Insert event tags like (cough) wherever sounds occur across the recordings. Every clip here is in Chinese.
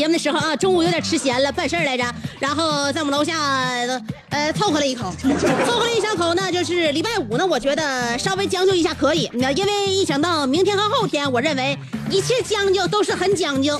节目的时候啊，中午有点吃咸了，办事儿来着，然后在我们楼下呃凑合了一口，凑合了一小口呢，就是礼拜五呢，我觉得稍微将就一下可以，那因为一想到明天和后天，我认为一切将就都是很讲究。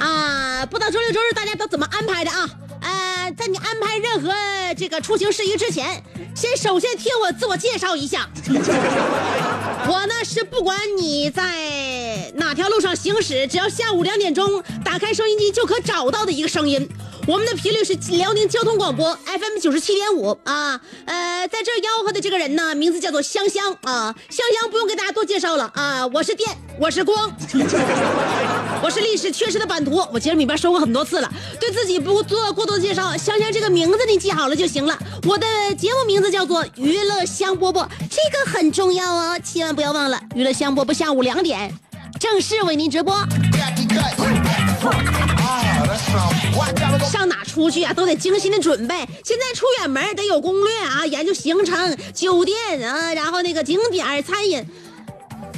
啊，不知道周六周日大家都怎么安排的啊？呃，在你安排任何这个出行事宜之前，先首先听我自我介绍一下。(laughs) 我呢是不管你在哪条路上行驶，只要下午两点钟打开收音机就可找到的一个声音。我们的频率是辽宁交通广播 FM 九十七点五啊。呃，在这吆喝的这个人呢，名字叫做香香啊。香香不用给大家多介绍了啊，我是电，我是光。(laughs) 我是历史缺失的版图，我节目里边说过很多次了，对自己不做过多介绍。香香这个名字你记好了就行了。我的节目名字叫做娱乐香饽饽，这个很重要哦，千万不要忘了。娱乐香饽饽下午两点正式为您直播。上哪出去啊，都得精心的准备。现在出远门得有攻略啊，研究行程、酒店啊，然后那个景点、餐饮。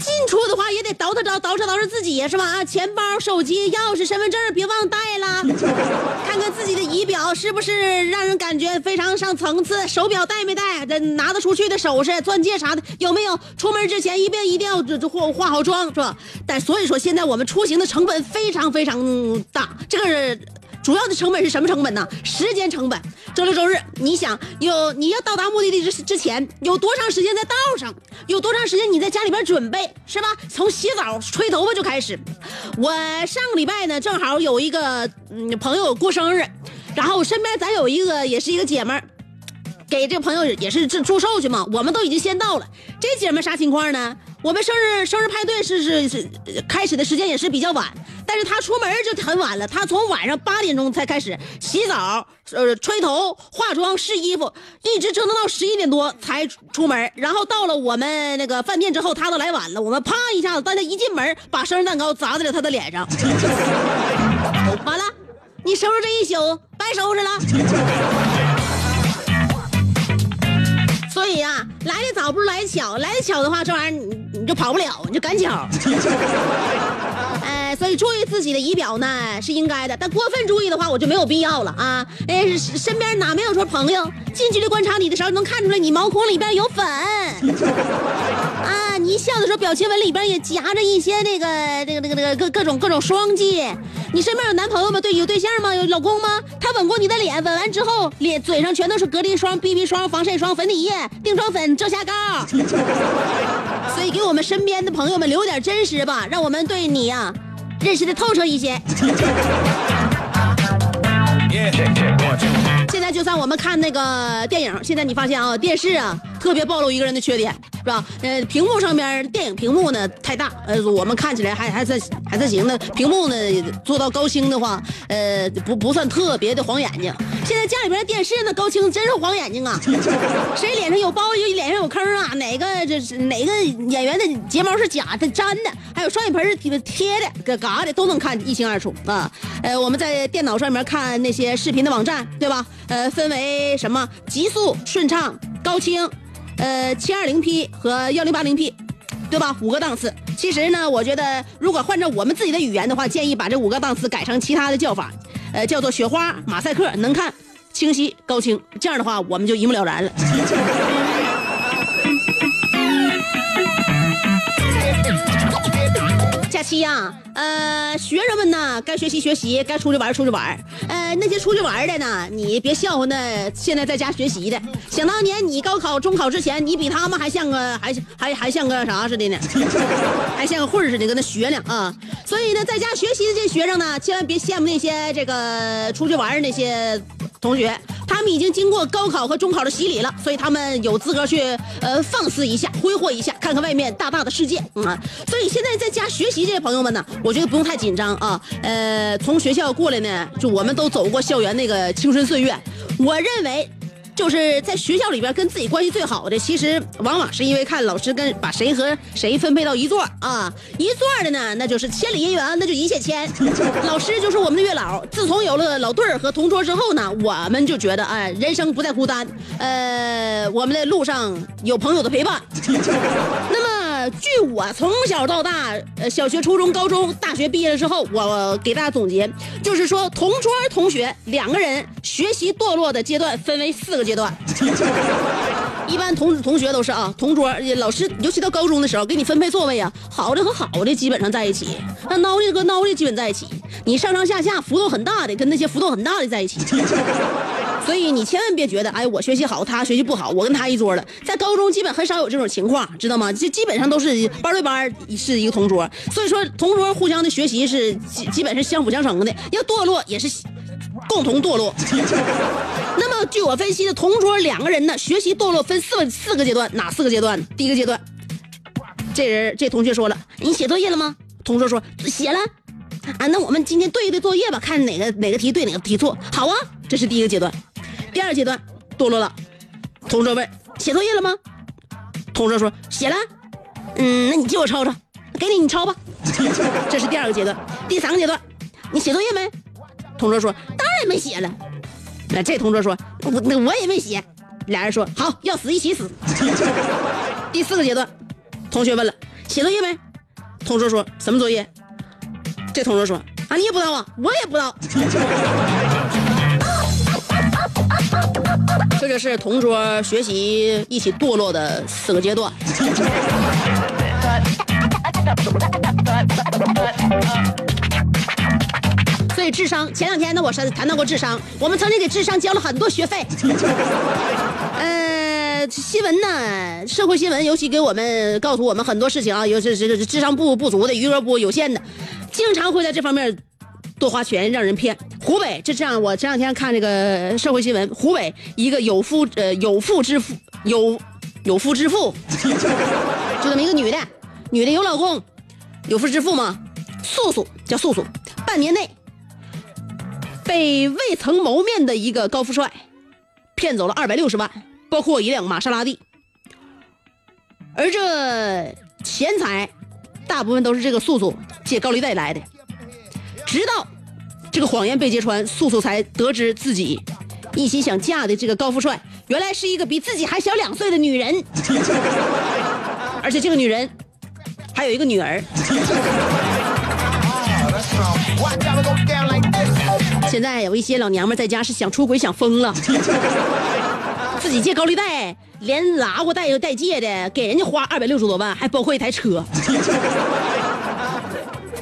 进出的话也得捯饬捯捯饬捯饬自己是吧？啊，钱包、手机、钥匙、身份证别忘带了。(laughs) 看看自己的仪表是不是让人感觉非常上层次，手表带没带？这拿得出去的首饰、钻戒啥的有没有？出门之前一定一定要这这化化好妆是吧？但所以说现在我们出行的成本非常非常大，这个。主要的成本是什么成本呢？时间成本。周六周日，你想有你要到达目的地之之前有多长时间在道上？有多长时间你在家里边准备是吧？从洗澡、吹头发就开始。我上个礼拜呢，正好有一个嗯朋友过生日，然后我身边咱有一个也是一个姐们儿。给这个朋友也是祝祝寿去嘛，我们都已经先到了。这姐们啥情况呢？我们生日生日派对是是是呃开始的时间也是比较晚，但是他出门就很晚了，他从晚上八点钟才开始洗澡、呃吹头、化妆、试衣服，一直折腾到十一点多才出门。然后到了我们那个饭店之后，他都来晚了，我们啪一下子，大家一进门把生日蛋糕砸在了他的脸上，(laughs) 完了，你收拾这一宿白收拾了。以呀、来的早不如来的巧，来的巧的话，这玩意儿你你就跑不了，你就赶巧。(laughs) 哎，所以注意自己的仪表呢是应该的，但过分注意的话，我就没有必要了啊。哎，是身边哪没有说朋友近距离观察你的时候，能看出来你毛孔里边有粉 (laughs) 啊，你一笑的时候，表情纹里边也夹着一些那个那个那个那个各各种各种双击。你身边有男朋友吗？对，有对象吗？有老公吗？他吻过你的脸，吻完之后，脸嘴上全都是隔离霜、BB 霜、防晒霜、粉底液、定妆粉、遮瑕膏。(laughs) 所以给我们身边的朋友们留点真实吧，让我们对你呀、认识的透彻一些。现在就算我们看那个电影，现在你发现啊，电视啊特别暴露一个人的缺点，是吧？呃，屏幕上面电影屏幕呢太大，呃，我们看起来还还算还算行的。屏幕呢做到高清的话，呃，不不算特别的晃眼睛。现在家里边的电视呢高清真是晃眼睛啊！(laughs) 谁脸上有包，有脸上有坑啊？哪个这是哪个演员的睫毛是假的、粘的，还有双眼皮是贴贴的、搁嘎的，都能看一清二楚啊！呃，我们在电脑上面看那些视频的网站，对吧？呃，分为什么极速、顺畅、高清，呃，七二零 P 和幺零八零 P，对吧？五个档次。其实呢，我觉得如果换成我们自己的语言的话，建议把这五个档次改成其他的叫法，呃，叫做雪花、马赛克、能看、清晰、高清。这样的话，我们就一目了然了。期呀、呃，学生们呢，该学习学习，该出去玩出去玩。呃，那些出去玩的呢，你别笑话那现在在家学习的。想当年你高考、中考之前，你比他们还像个还还还像个啥似的呢，(laughs) 还像个混似的，搁那学呢啊。所以呢，在家学习的这学生呢，千万别羡慕那些这个出去玩那些同学。他们已经经过高考和中考的洗礼了，所以他们有资格去呃放肆一下、挥霍一下，看看外面大大的世界。嗯、啊，所以现在在家学习这些朋友们呢，我觉得不用太紧张啊。呃，从学校过来呢，就我们都走过校园那个青春岁月，我认为。就是在学校里边跟自己关系最好的，其实往往是因为看老师跟把谁和谁分配到一座啊，一座的呢，那就是千里姻缘，那就一线牵。(laughs) 老师就是我们的月老。自从有了老对儿和同桌之后呢，我们就觉得哎，人生不再孤单，呃，我们的路上有朋友的陪伴。(laughs) 那么，据我从小到大，呃，小学、初中、高中、大学毕业了之后，我给大家总结，就是说，同桌同学两个人学习堕落的阶段分为四个阶段。一般同同学都是啊，同桌老师，尤其到高中的时候，给你分配座位啊，好的和好的基本上在一起，那孬的和孬的基本在一起，你上上下下幅度很大的跟那些幅度很大的在一起。(laughs) 所以你千万别觉得，哎，我学习好，他学习不好，我跟他一桌了。在高中基本很少有这种情况，知道吗？这基本上都是班对班是一个同桌，所以说同桌互相的学习是基基本是相辅相成的。要堕落也是共同堕落。(laughs) 那么据我分析的，同桌两个人呢，学习堕落分四个四个阶段，哪四个阶段？第一个阶段，这人这同学说了，你写作业了吗？同桌说写了。啊，那我们今天对一对作业吧，看哪个哪个题对哪个题错。好啊，这是第一个阶段。第二阶段堕落了，同桌问写作业了吗？同桌说写了。嗯，那你借我抄抄，给你你抄吧。这是第二个阶段。第三个阶段，你写作业没？同桌说当也没写了。那这同桌说我那我也没写。俩人说好，要死一起死。(laughs) 第四个阶段，同学问了写作业没？同桌说什么作业？这同桌说啊，你也不知道啊，我也不知道。(laughs) 这就是同桌学习一起堕落的四个阶段。智商，前两天呢，我是谈到过智商，我们曾经给智商交了很多学费。(laughs) 呃，新闻呢，社会新闻尤其给我们告诉我们很多事情啊，尤其是智商不不足的、余额不有限的，经常会在这方面多花钱让人骗。湖北就这样，我前两天看这个社会新闻，湖北一个有夫呃有妇之夫有有夫之妇，(laughs) 就这么一个女的，女的有老公，有夫之妇吗，素素叫素素，半年内被未曾谋面的一个高富帅骗走了二百六十万，包括一辆玛莎拉蒂，而这钱财大部分都是这个素素借高利贷来的。直到这个谎言被揭穿，素素才得知自己一心想嫁的这个高富帅，原来是一个比自己还小两岁的女人，而且这个女人还有一个女儿。现在有一些老娘们在家是想出轨想疯了，自己借高利贷，连拿过贷又贷借的，给人家花二百六十多万，还包括一台车。(laughs)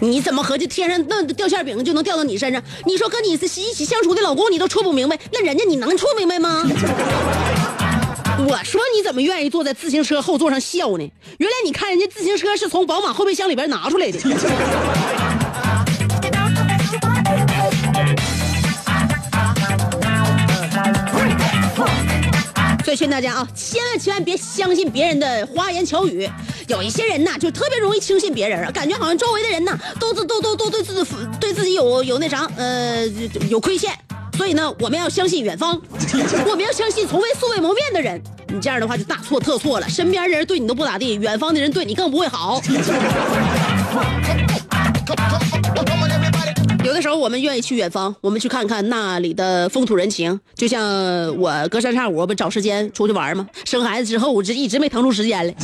你怎么合计天上那掉馅饼就能掉到你身上？你说跟你一起相处的老公你都处不明白，那人家你能处明白吗？(laughs) 我说你怎么愿意坐在自行车后座上笑呢？原来你看人家自行车是从宝马后备箱里边拿出来的。劝大家啊，千万千万别相信别人的花言巧语。有一些人呐，就特别容易轻信别人，感觉好像周围的人呐，都都都都都对自己对自己有有那啥，呃，有亏欠。所以呢，我们要相信远方，我们要相信从未素未谋面的人。你这样的话就大错特错了，身边的人对你都不咋地，远方的人对你更不会好。有的时候我们愿意去远方，我们去看看那里的风土人情。就像我隔三差五不找时间出去玩吗？生孩子之后，我这一直没腾出时间来。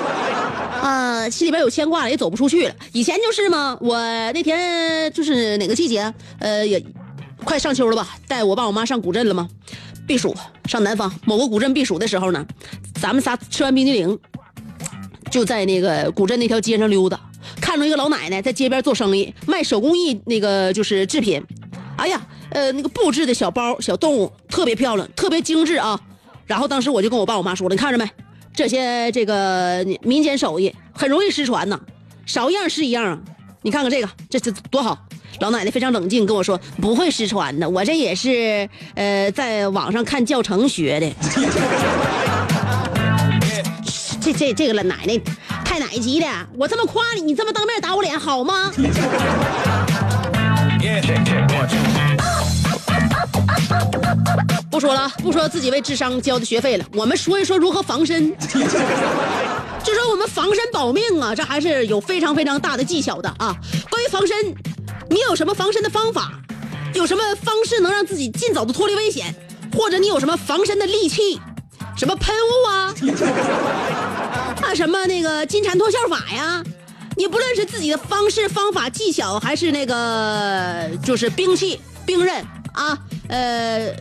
(laughs) 啊，心里边有牵挂了，也走不出去了。以前就是嘛，我那天就是哪个季节，呃，也快上秋了吧，带我爸我妈上古镇了吗？避暑，上南方某个古镇避暑的时候呢，咱们仨吃完冰激凌，就在那个古镇那条街上溜达。看着一个老奶奶在街边做生意，卖手工艺那个就是制品，哎呀，呃，那个布置的小包、小动物特别漂亮，特别精致啊。然后当时我就跟我爸我妈说了，你看着没，这些这个民间手艺很容易失传呐，少一样是一样啊。你看看这个，这这多好。老奶奶非常冷静跟我说，不会失传的，我这也是呃在网上看教程学的。这这这个老奶奶。太奶级的！我这么夸你，你这么当面打我脸好吗？(laughs) 不说了，不说自己为智商交的学费了。我们说一说如何防身。(laughs) 就说我们防身保命啊，这还是有非常非常大的技巧的啊。关于防身，你有什么防身的方法？有什么方式能让自己尽早的脱离危险？或者你有什么防身的利器？什么喷雾啊？啊，什么那个金蝉脱壳法呀？你不论是自己的方式、方法、技巧，还是那个就是兵器、兵刃啊，呃，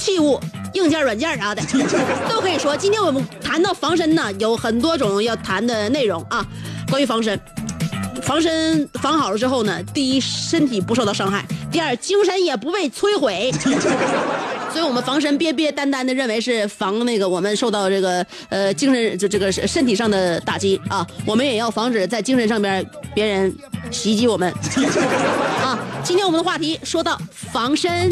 器物、硬件、软件啥的，(laughs) 都可以说。今天我们谈到防身呢，有很多种要谈的内容啊。关于防身，防身防好了之后呢，第一，身体不受到伤害；第二，精神也不被摧毁。所以我们防身，别别单单的认为是防那个我们受到这个呃精神就这个身体上的打击啊，我们也要防止在精神上边别人袭击我们 (laughs) 啊。今天我们的话题说到防身。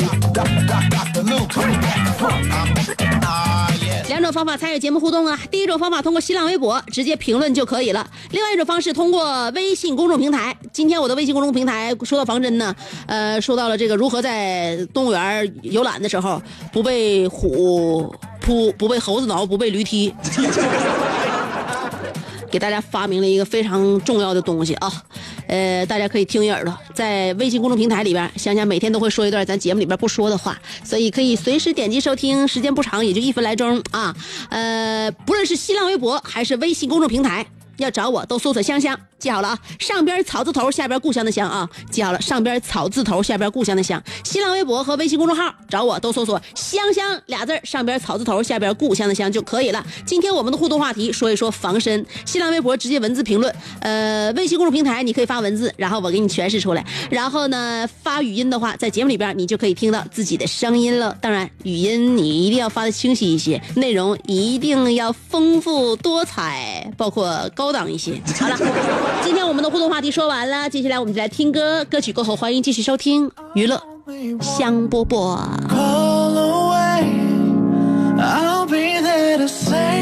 两种方法参与节目互动啊，第一种方法通过新浪微博直接评论就可以了，另外一种方式通过微信公众平台。今天我的微信公众平台说到防身呢，呃，说到了这个如何在动物园游览的时候不被虎扑，不被猴子挠，不被驴踢。(laughs) 给大家发明了一个非常重要的东西啊，呃，大家可以听一耳朵，在微信公众平台里边，香香每天都会说一段咱节目里边不说的话，所以可以随时点击收听，时间不长，也就一分来钟啊，呃，不论是新浪微博还是微信公众平台。要找我都搜索香香，记好了啊！上边草字头，下边故乡的乡啊，记好了，上边草字头，下边故乡的乡。新浪微博和微信公众号找我都搜索香香俩字上边草字头，下边故乡的乡就可以了。今天我们的互动话题说一说防身。新浪微博直接文字评论，呃，微信公众平台你可以发文字，然后我给你诠释出来。然后呢，发语音的话，在节目里边你就可以听到自己的声音了。当然，语音你一定要发的清晰一些，内容一定要丰富多彩，包括高。高档一些。好了，今天我们的互动话题说完了，接下来我们就来听歌。歌曲过后，欢迎继续收听娱乐香饽饽。chance.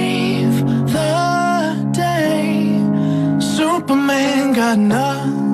No matter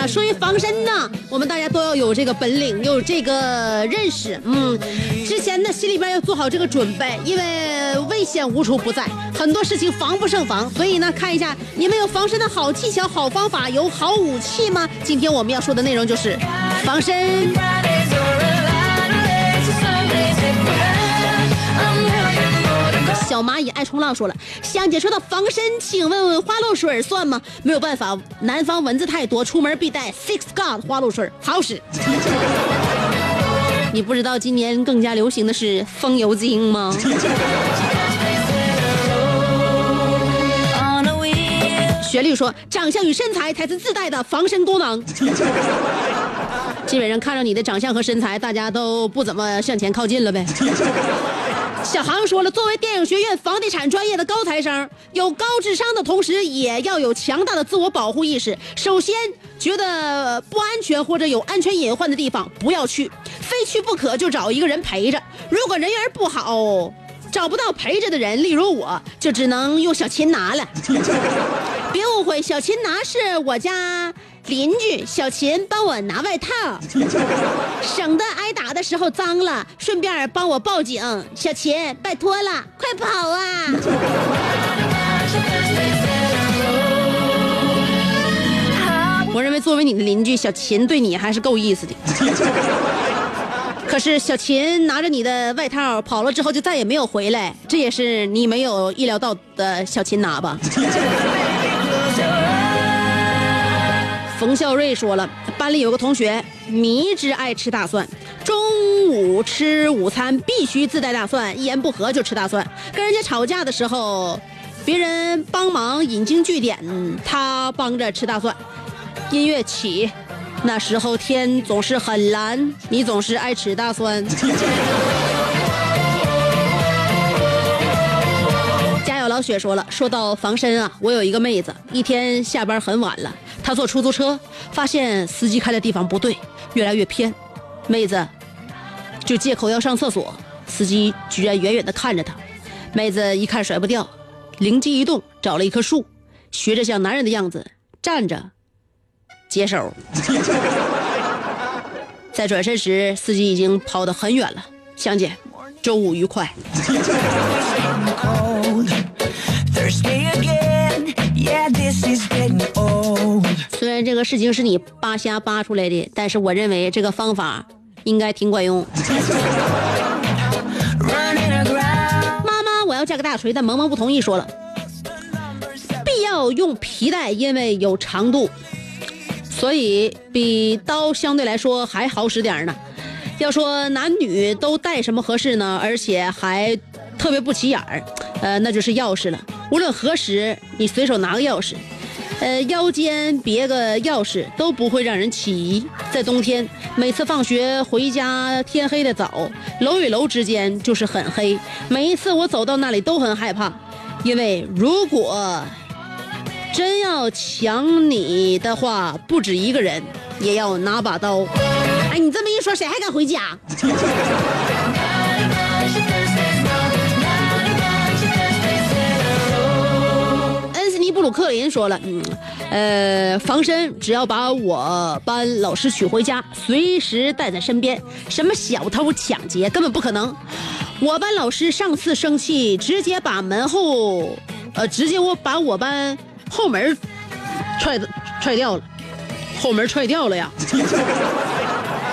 啊。说一防身呢，我们大家都要有这个本领，有这个认识。嗯，之前呢心里边要做好这个准备，因为危险无处不在，很多事情防不胜防。所以呢，看一下你们有防身的好技巧、好方法，有好武器吗？今天我们要说的内容就是防身。小蚂蚁爱冲浪说了，香姐说到防身，请问花露水算吗？没有办法，南方蚊子太多，出门必带 Six God 花露水，好使。(laughs) 你不知道今年更加流行的是风油精吗.旋律说，长相与身材才是自带的防身功能。基本上看着你的长相和身材，大家都不怎么向前靠近了呗。小航说了，作为电影学院房地产专业的高材生，有高智商的同时，也要有强大的自我保护意识。首先，觉得不安全或者有安全隐患的地方不要去，非去不可就找一个人陪着。如果人缘不好，找不到陪着的人，例如我，就只能用小琴拿了。(laughs) 别误会，小琴拿是我家邻居，小琴帮我拿外套，(laughs) 省得挨打的时候脏了，顺便帮我报警。小琴，拜托了，快跑啊！(laughs) 我认为作为你的邻居，小琴对你还是够意思的。(laughs) 可是小琴拿着你的外套跑了之后，就再也没有回来，这也是你没有意料到的小琴拿吧？冯孝瑞说了，班里有个同学迷之爱吃大蒜，中午吃午餐必须自带大蒜，一言不合就吃大蒜。跟人家吵架的时候，别人帮忙引经据典，他帮着吃大蒜。音乐起，那时候天总是很蓝，你总是爱吃大蒜。(laughs) 家有老雪说了，说到防身啊，我有一个妹子，一天下班很晚了，他坐出租车，发现司机开的地方不对，越来越偏，妹子就借口要上厕所，司机居然远远的看着她，妹子一看甩不掉，灵机一动，找了一棵树，学着像男人的样子站着，解手。(laughs) 在转身时，司机已经跑得很远了。香姐，周五愉快。(laughs) 个事情是你扒瞎扒出来的，但是我认为这个方法应该挺管用。妈妈，我要嫁个大锤，但萌萌不同意，说了，必要用皮带，因为有长度，所以比刀相对来说还好使点呢。要说男女都带什么合适呢？而且还特别不起眼儿，呃，那就是钥匙了。无论何时，你随手拿个钥匙，呃，腰间别个钥匙都不会让人起疑。在冬天，每次放学回家，天黑的早，楼与楼之间就是很黑。每一次我走到那里都很害怕，因为如果真要抢你的话，不止一个人，也要拿把刀。哎，你这么一说，谁还敢回家？布鲁克林说了，嗯，呃，防身只要把我班老师娶回家，随时带在身边，什么小偷抢劫根本不可能。我班老师上次生气，直接把门后，呃，直接我把我班后门踹踹掉了，后门踹掉了呀。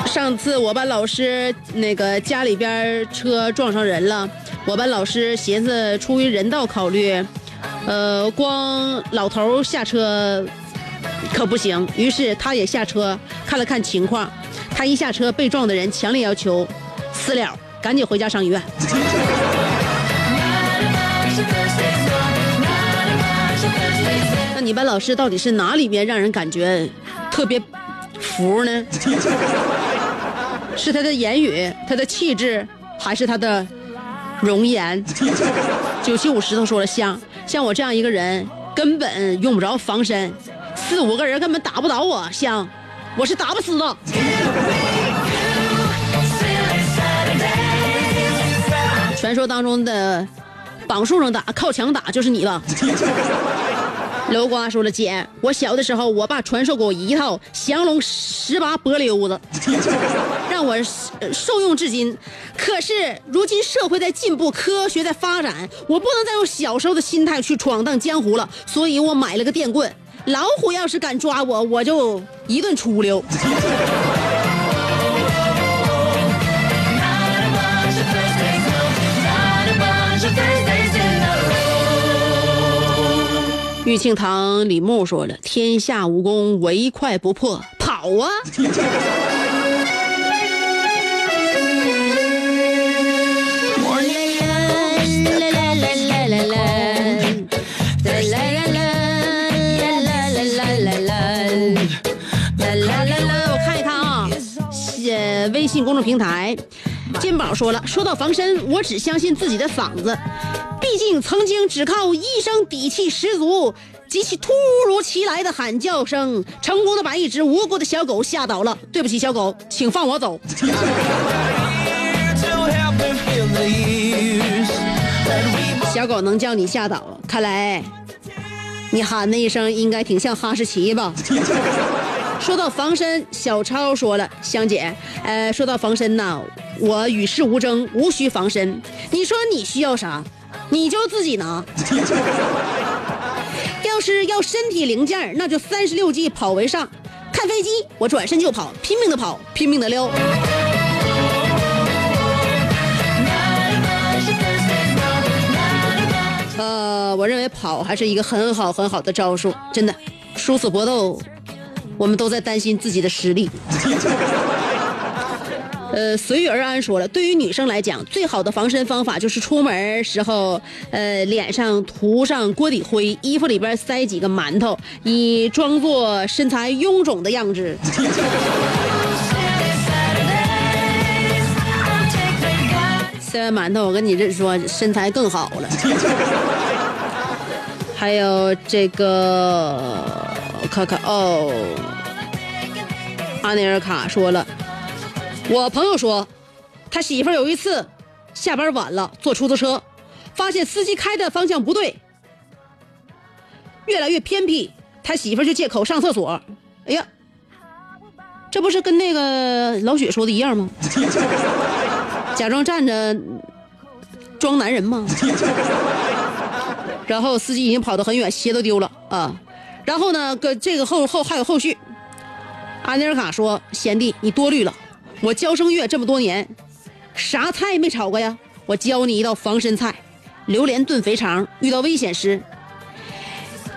上次我班老师那个家里边车撞上人了，我班老师寻思出于人道考虑，呃，光老头下车可不行，于是他也下车看了看情况。他一下车，被撞的人强烈要求私了，赶紧回家上医院。那你班老师到底是哪里面让人感觉特别服呢？是他的言语、他的气质，还是他的容颜？九七五石头说了，像像我这样一个人，根本用不着防身，四五个人根本打不倒我，像我是打不死的。传说当中的绑树上打、靠墙打，就是你了？刘瓜说了：“姐，我小的时候，我爸传授给我一套降龙十八波溜子，(laughs) 让我受用至今。可是如今社会在进步，科学在发展，我不能再用小时候的心态去闯荡江湖了，所以我买了个电棍。老虎要是敢抓我，我就一顿出溜。”玉庆堂李牧说了：“天下武功唯快不破，跑啊！”我看一看啊，微信公众平台，金宝说了，说到防身，我只相信自己的嗓子，曾经只靠一声底气十足及其突如其来的喊叫声，成功的把一只无辜的小狗吓倒了。对不起，小狗，请放我走。小狗能叫你吓倒，看来你喊那一声应该挺像哈士奇吧？(laughs) 说到防身，小超说了，香姐，呃，说到防身呐，我与世无争，无需防身。你说你需要啥，你就自己拿。(laughs) 要是要身体零件儿，那就三十六计，跑为上。看飞机，我转身就跑，拼命的跑，拼命的溜。呃，我认为跑还是一个很好很好的招数，真的。殊死搏斗，我们都在担心自己的实力。呃，随遇而安说了，对于女生来讲，最好的防身方法就是出门时候，呃，脸上涂上锅底灰，衣服里边塞几个馒头，以装作身材臃肿的样子。(laughs) 塞完馒头，我跟你这说，身材更好了。还有这个，我看看哦，阿内尔卡说了，我朋友说，他媳妇儿有一次下班晚了，坐出租车，发现司机开的方向不对，越来越偏僻，他媳妇儿就借口上厕所。哎呀，这不是跟那个老雪说的一样吗？(laughs) 假装站着装男人吗？然后司机已经跑得很远，鞋都丢了啊。然后呢，跟这个后后还有后续。阿尼尔卡说：“贤弟，你多虑了，我教声乐这么多年，啥菜没炒过呀？我教你一道防身菜：榴莲炖肥肠。遇到危险时，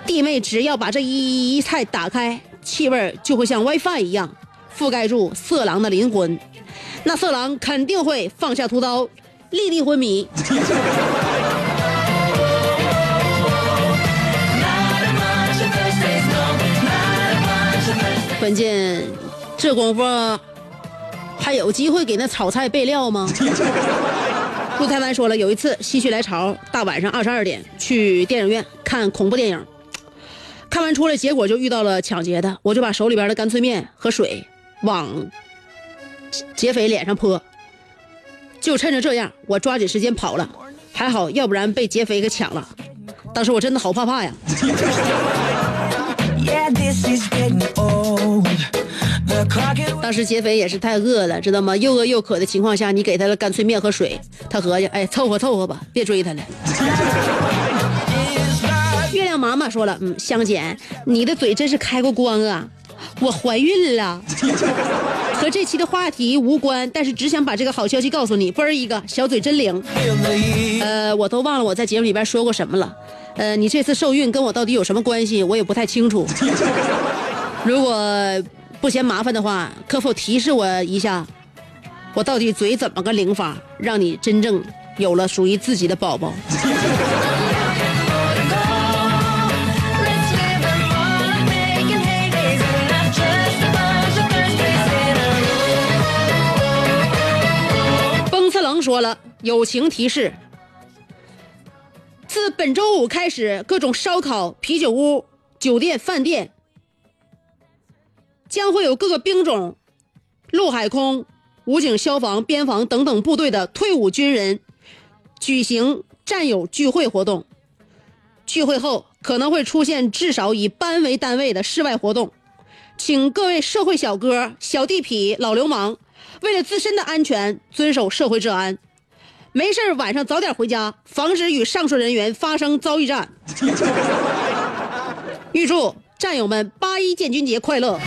弟妹只要把这一一菜打开，气味就会像 WiFi 一样覆盖住色狼的灵魂，那色狼肯定会放下屠刀，立地昏迷。(laughs) 关键这功夫还有机会给那炒菜备料吗？陆台湾说了，有一次心血来潮，大晚上二十二点去电影院看恐怖电影，看完出来，结果就遇到了抢劫的，我就把手里边的干脆面和水往劫匪脸上泼，就趁着这样，我抓紧时间跑了，还好，要不然被劫匪给抢了。当时我真的好怕怕呀！(laughs) Yeah, this is 当时劫匪也是太饿了，知道吗？又饿又渴的情况下，你给他了干脆面和水，他合计，哎，凑合凑合吧，别追他了。(laughs) 月亮妈妈说了，嗯，香姐，你的嘴真是开过光啊！我怀孕了，和这期的话题无关，但是只想把这个好消息告诉你，嘣儿一个，小嘴真灵。呃，我都忘了我在节目里边说过什么了。呃，你这次受孕跟我到底有什么关系？我也不太清楚。(laughs) 如果不嫌麻烦的话，可否提示我一下，我到底嘴怎么个灵法，让你真正有了属于自己的宝宝？崩次棱说了，友情提示：自本周五开始，各种烧烤、啤酒屋、酒店、饭店将会有各个兵种、陆海空、武警、消防、边防等等部队的退伍军人举行战友聚会活动。聚会后可能会出现至少以班为单位的室外活动，请各位社会小哥、小地痞、老流氓，为了自身的安全，遵守社会治安。没事晚上早点回家，防止与上述人员发生遭遇战。预祝战友们八一建军节快乐！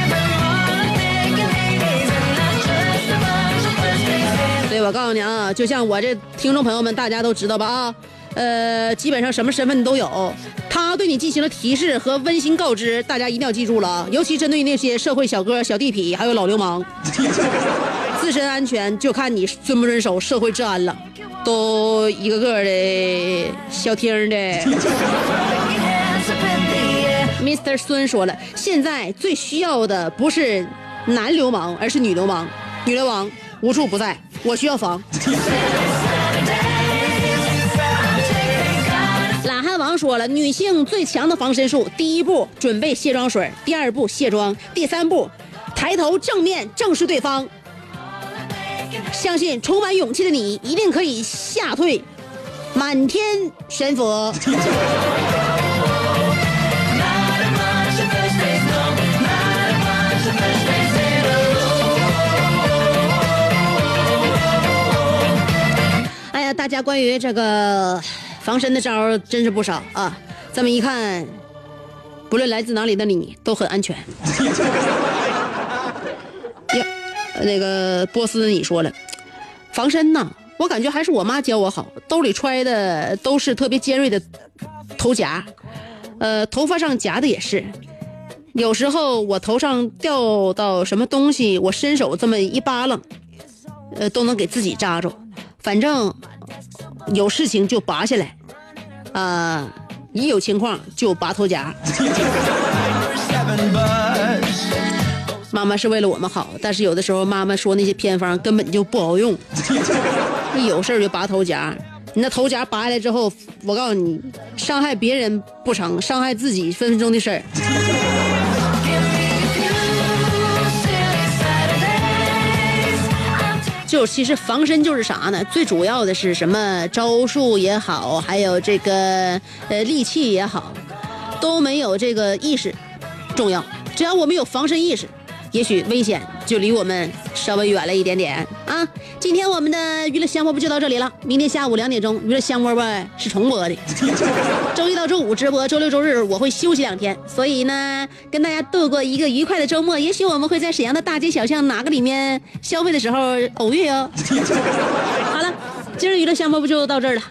对，我告诉你啊，就像我这听众朋友们，大家都知道吧啊，呃，基本上什么身份都有。他对你进行了提示和温馨告知，大家一定要记住了啊，尤其针对那些社会小哥、小地痞还有老流氓，(laughs) 自身安全就看你遵不遵守社会治安了。都一个个的小听的。Mr. 孙说了，现在最需要的不是男流氓，而是女流氓。女流氓无处不在，我需要防。懒汉王说了，女性最强的防身术，第一步准备卸妆水，第二步卸妆，第三步抬头正面正视对方。相信充满勇气的你，一定可以吓退满天神佛。大家关于这个防身的招真是不少啊！这么一看，不论来自哪里的你都很安全。(laughs) 呀，那个波斯你说了，防身呐，我感觉还是我妈教我好，兜里揣的都是特别尖锐的头夹，呃，头发上夹的也是。有时候我头上掉到什么东西，我伸手这么一扒拉，呃，都能给自己扎着。反正有事情就拔下来，啊、一有情况就拔头夹。妈妈是为了我们好，但是有的时候妈妈说那些偏方根本就不好用，一有事就拔头夹。你那头夹拔下来之后，我告诉你，伤害别人不成，伤害自己分分钟的事儿。就其实防身就是啥呢？最主要的是什么招数也好，还有这个呃利器也好，都没有这个意识重要。只要我们有防身意识，也许危险就离我们稍微远了一点点啊。今天我们的娱乐香饽饽就到这里了，明天下午两点钟娱乐香饽饽是重播的，(laughs) 周一到周五直播，周六周日我会休息两天，所以呢，跟大家度过一个愉快的周末。也许我们会在沈阳的大街小巷哪个里面消费的时候偶遇哦。(laughs) 好了，今儿娱乐香饽饽就到这儿了，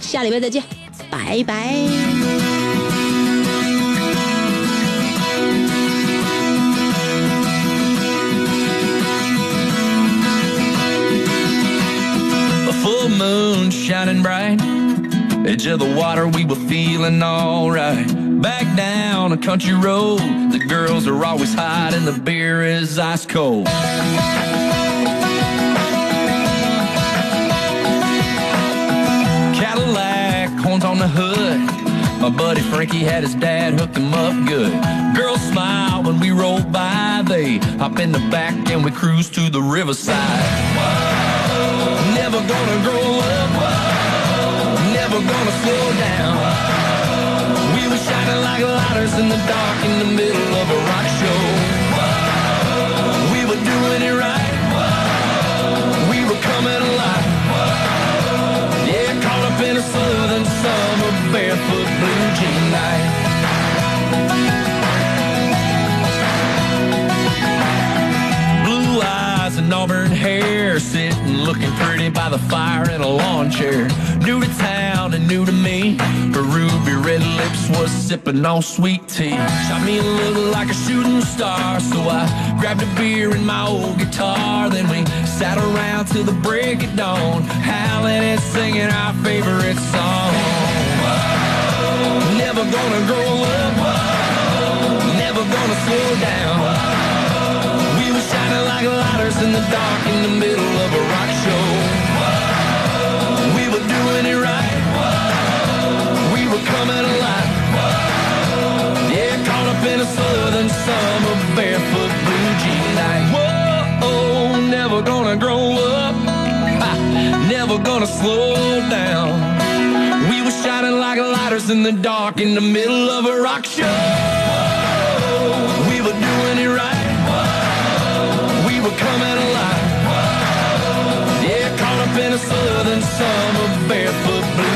下礼拜再见，拜拜。Shining bright. Edge of the water, we were feeling alright. Back down a country road, the girls are always hot and the beer is ice cold. Cadillac, horns on the hood. My buddy Frankie had his dad hook him up good. Girls smile when we roll by. They hop in the back and we cruise to the riverside. Whoa, never gonna grow gonna slow down. We were shining like lighters in the dark in the middle of a fire in a lawn chair. New to town and new to me, her ruby red lips was sipping on sweet tea. Shot me a look like a shooting star, so I grabbed a beer and my old guitar. Then we sat around till the break of dawn, howling and singing our favorite song. Whoa, never gonna grow up, whoa, never gonna slow down. We were shining like lighters in the dark in the middle of a coming alive. Yeah, caught up in a southern summer barefoot blue jean night. Whoa, never gonna grow up. Never gonna slow down. We were shining like lighters in the dark in the middle of a rock show. We were doing it right. We were coming alive. Yeah, caught up in a southern summer barefoot